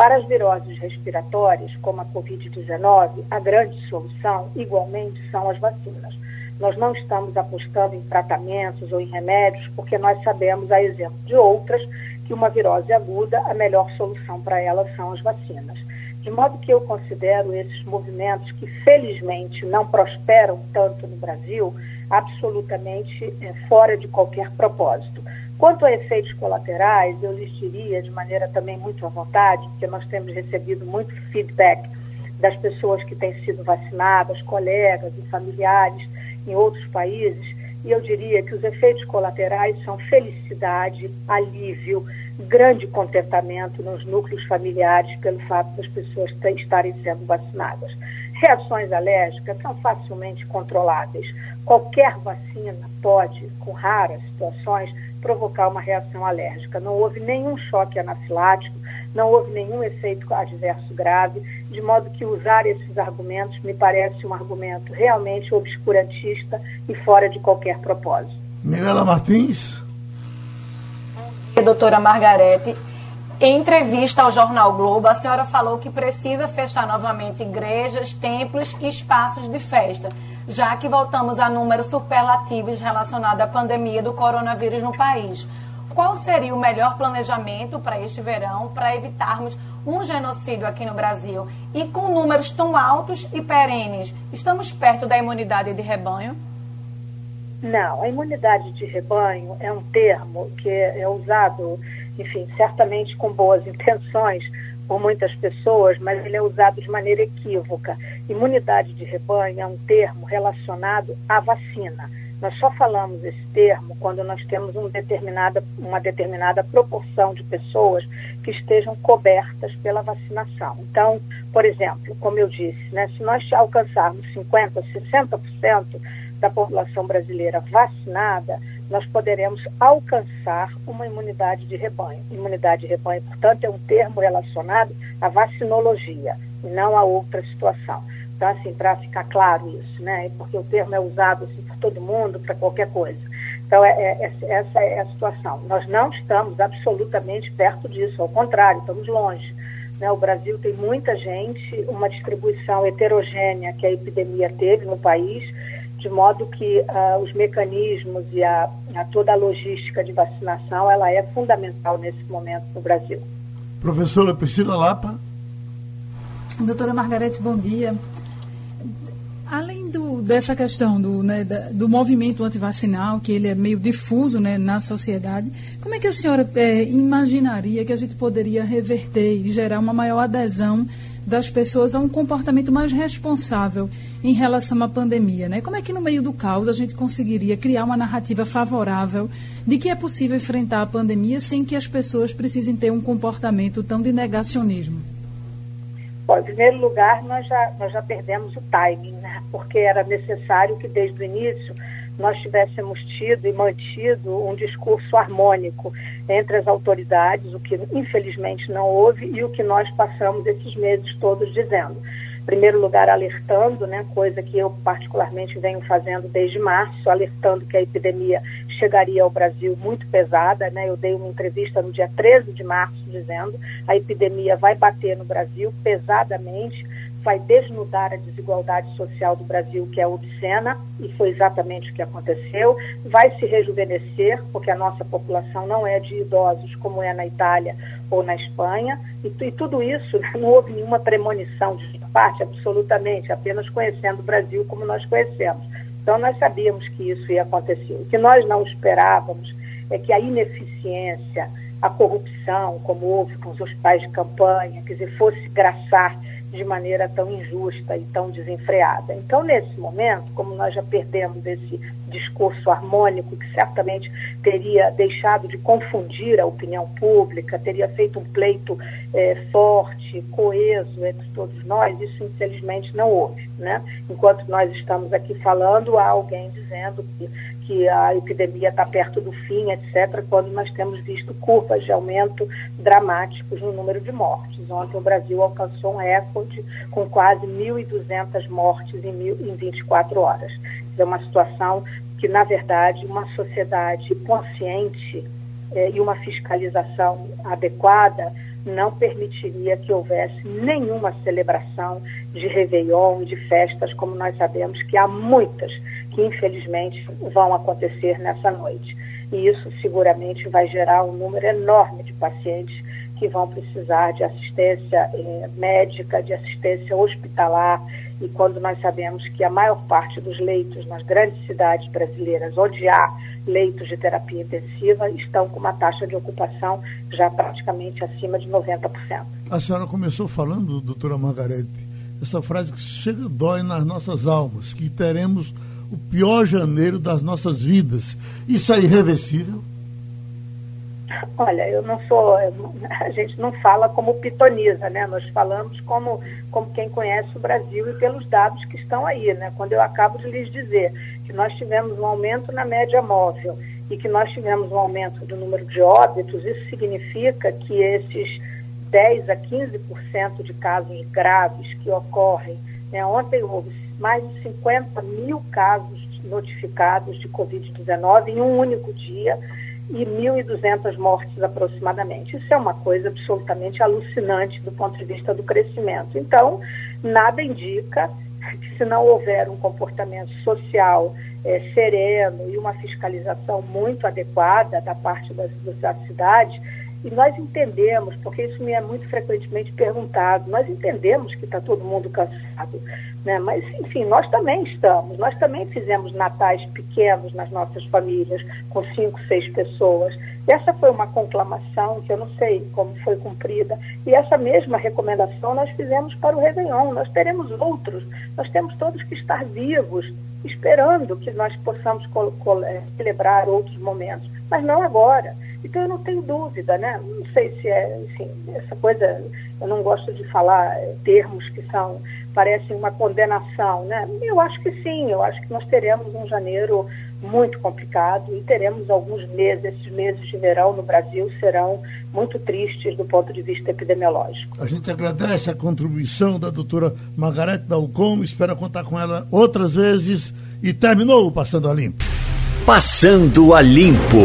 Speaker 12: Para as viroses respiratórias, como a Covid-19, a grande solução, igualmente, são as vacinas. Nós não estamos apostando em tratamentos ou em remédios, porque nós sabemos, a exemplo de outras, que uma virose aguda, a melhor solução para ela são as vacinas. De modo que eu considero esses movimentos que, felizmente, não prosperam tanto no Brasil, absolutamente é, fora de qualquer propósito. Quanto a efeitos colaterais, eu lhes diria de maneira também muito à vontade, porque nós temos recebido muito feedback das pessoas que têm sido vacinadas, colegas e familiares em outros países, e eu diria que os efeitos colaterais são felicidade, alívio, grande contentamento nos núcleos familiares pelo fato das pessoas estarem sendo vacinadas. Reações alérgicas são facilmente controláveis. Qualquer vacina pode, com raras situações, provocar uma reação alérgica. Não houve nenhum choque anafilático, não houve nenhum efeito adverso grave, de modo que usar esses argumentos me parece um argumento realmente obscurantista e fora de qualquer propósito.
Speaker 2: Mirela Martins.
Speaker 9: Bom doutora Margarete. Em entrevista ao Jornal Globo, a senhora falou que precisa fechar novamente igrejas, templos e espaços de festa já que voltamos a números superlativos relacionados à pandemia do coronavírus no país. Qual seria o melhor planejamento para este verão para evitarmos um genocídio aqui no Brasil? E com números tão altos e perenes, estamos perto da imunidade de rebanho?
Speaker 12: Não, a imunidade de rebanho é um termo que é usado, enfim, certamente com boas intenções, por muitas pessoas, mas ele é usado de maneira equívoca. Imunidade de rebanho é um termo relacionado à vacina. Nós só falamos esse termo quando nós temos um determinada, uma determinada proporção de pessoas que estejam cobertas pela vacinação. Então, por exemplo, como eu disse, né, se nós alcançarmos 50%, 60% da população brasileira vacinada, nós poderemos alcançar uma imunidade de rebanho. Imunidade de rebanho, portanto, é um termo relacionado à vacinologia e não a outra situação. Então, assim, para ficar claro isso, né? Porque o termo é usado assim, por todo mundo, para qualquer coisa. Então, é, é, essa é a situação. Nós não estamos absolutamente perto disso, ao contrário, estamos longe. Né? O Brasil tem muita gente, uma distribuição heterogênea que a epidemia teve no país, de modo que uh, os mecanismos e a, a, toda a logística de vacinação ela é fundamental nesse momento no Brasil.
Speaker 2: Professora Priscila Lapa.
Speaker 5: Doutora Margarete, bom dia. Além do, dessa questão do, né, do movimento antivacinal, que ele é meio difuso né, na sociedade, como é que a senhora é, imaginaria que a gente poderia reverter e gerar uma maior adesão das pessoas a um comportamento mais responsável em relação à pandemia? Né? Como é que no meio do caos a gente conseguiria criar uma narrativa favorável de que é possível enfrentar a pandemia sem que as pessoas precisem ter um comportamento tão de negacionismo?
Speaker 12: Bom, em primeiro lugar, nós já, nós já perdemos o timing, né? porque era necessário que desde o início nós tivéssemos tido e mantido um discurso harmônico entre as autoridades, o que infelizmente não houve e o que nós passamos esses meses todos dizendo primeiro lugar, alertando, né, coisa que eu particularmente venho fazendo desde março, alertando que a epidemia chegaria ao Brasil muito pesada. Né? Eu dei uma entrevista no dia 13 de março dizendo a epidemia vai bater no Brasil pesadamente vai desnudar a desigualdade social do Brasil, que é obscena, e foi exatamente o que aconteceu. Vai se rejuvenescer, porque a nossa população não é de idosos como é na Itália ou na Espanha, e, e tudo isso não houve nenhuma premonição de parte, absolutamente, apenas conhecendo o Brasil como nós conhecemos. Então, nós sabíamos que isso ia acontecer. O que nós não esperávamos é que a ineficiência, a corrupção, como houve com os hospitais de campanha, quer dizer, fosse graçar de maneira tão injusta e tão desenfreada. Então, nesse momento, como nós já perdemos esse discurso harmônico que certamente teria deixado de confundir a opinião pública, teria feito um pleito é, forte, coeso entre todos nós, isso infelizmente não houve. Né? Enquanto nós estamos aqui falando, há alguém dizendo que que a epidemia está perto do fim, etc., quando nós temos visto curvas de aumento dramáticos no número de mortes. Ontem o Brasil alcançou um recorde com quase 1.200 mortes em, mil, em 24 horas. É uma situação que, na verdade, uma sociedade consciente eh, e uma fiscalização adequada não permitiria que houvesse nenhuma celebração de Réveillon de festas, como nós sabemos que há muitas que infelizmente vão acontecer nessa noite. E isso seguramente vai gerar um número enorme de pacientes que vão precisar de assistência eh, médica, de assistência hospitalar. E quando nós sabemos que a maior parte dos leitos nas grandes cidades brasileiras, onde há leitos de terapia intensiva, estão com uma taxa de ocupação já praticamente acima de 90%.
Speaker 2: A senhora começou falando, doutora Margarete, essa frase que chega dói nas nossas almas, que teremos o pior janeiro das nossas vidas. Isso é irreversível?
Speaker 12: Olha, eu não sou, a gente não fala como pitoniza, né? Nós falamos como, como quem conhece o Brasil e pelos dados que estão aí, né? Quando eu acabo de lhes dizer que nós tivemos um aumento na média móvel e que nós tivemos um aumento do número de óbitos, isso significa que esses 10 a 15% de casos graves que ocorrem, né? Ontem houve mais de 50 mil casos notificados de Covid-19 em um único dia e 1.200 mortes aproximadamente. Isso é uma coisa absolutamente alucinante do ponto de vista do crescimento. Então, nada indica que se não houver um comportamento social é, sereno e uma fiscalização muito adequada da parte das, das cidades, e nós entendemos, porque isso me é muito frequentemente perguntado, nós entendemos que está todo mundo cansado, né? mas, enfim, nós também estamos. Nós também fizemos natais pequenos nas nossas famílias, com cinco, seis pessoas. Essa foi uma conclamação que eu não sei como foi cumprida. E essa mesma recomendação nós fizemos para o Réveillon. Nós teremos outros, nós temos todos que estar vivos, esperando que nós possamos celebrar outros momentos, mas não agora. Então eu não tenho dúvida, né? Não sei se é, enfim, essa coisa, eu não gosto de falar eh, termos que são, parecem uma condenação, né? Eu acho que sim, eu acho que nós teremos um janeiro muito complicado e teremos alguns meses, esses meses de verão no Brasil serão muito tristes do ponto de vista epidemiológico.
Speaker 2: A gente agradece a contribuição da doutora Margarete Dalcom, espera contar com ela outras vezes e terminou o Passando a Limpo.
Speaker 1: Passando a Limpo.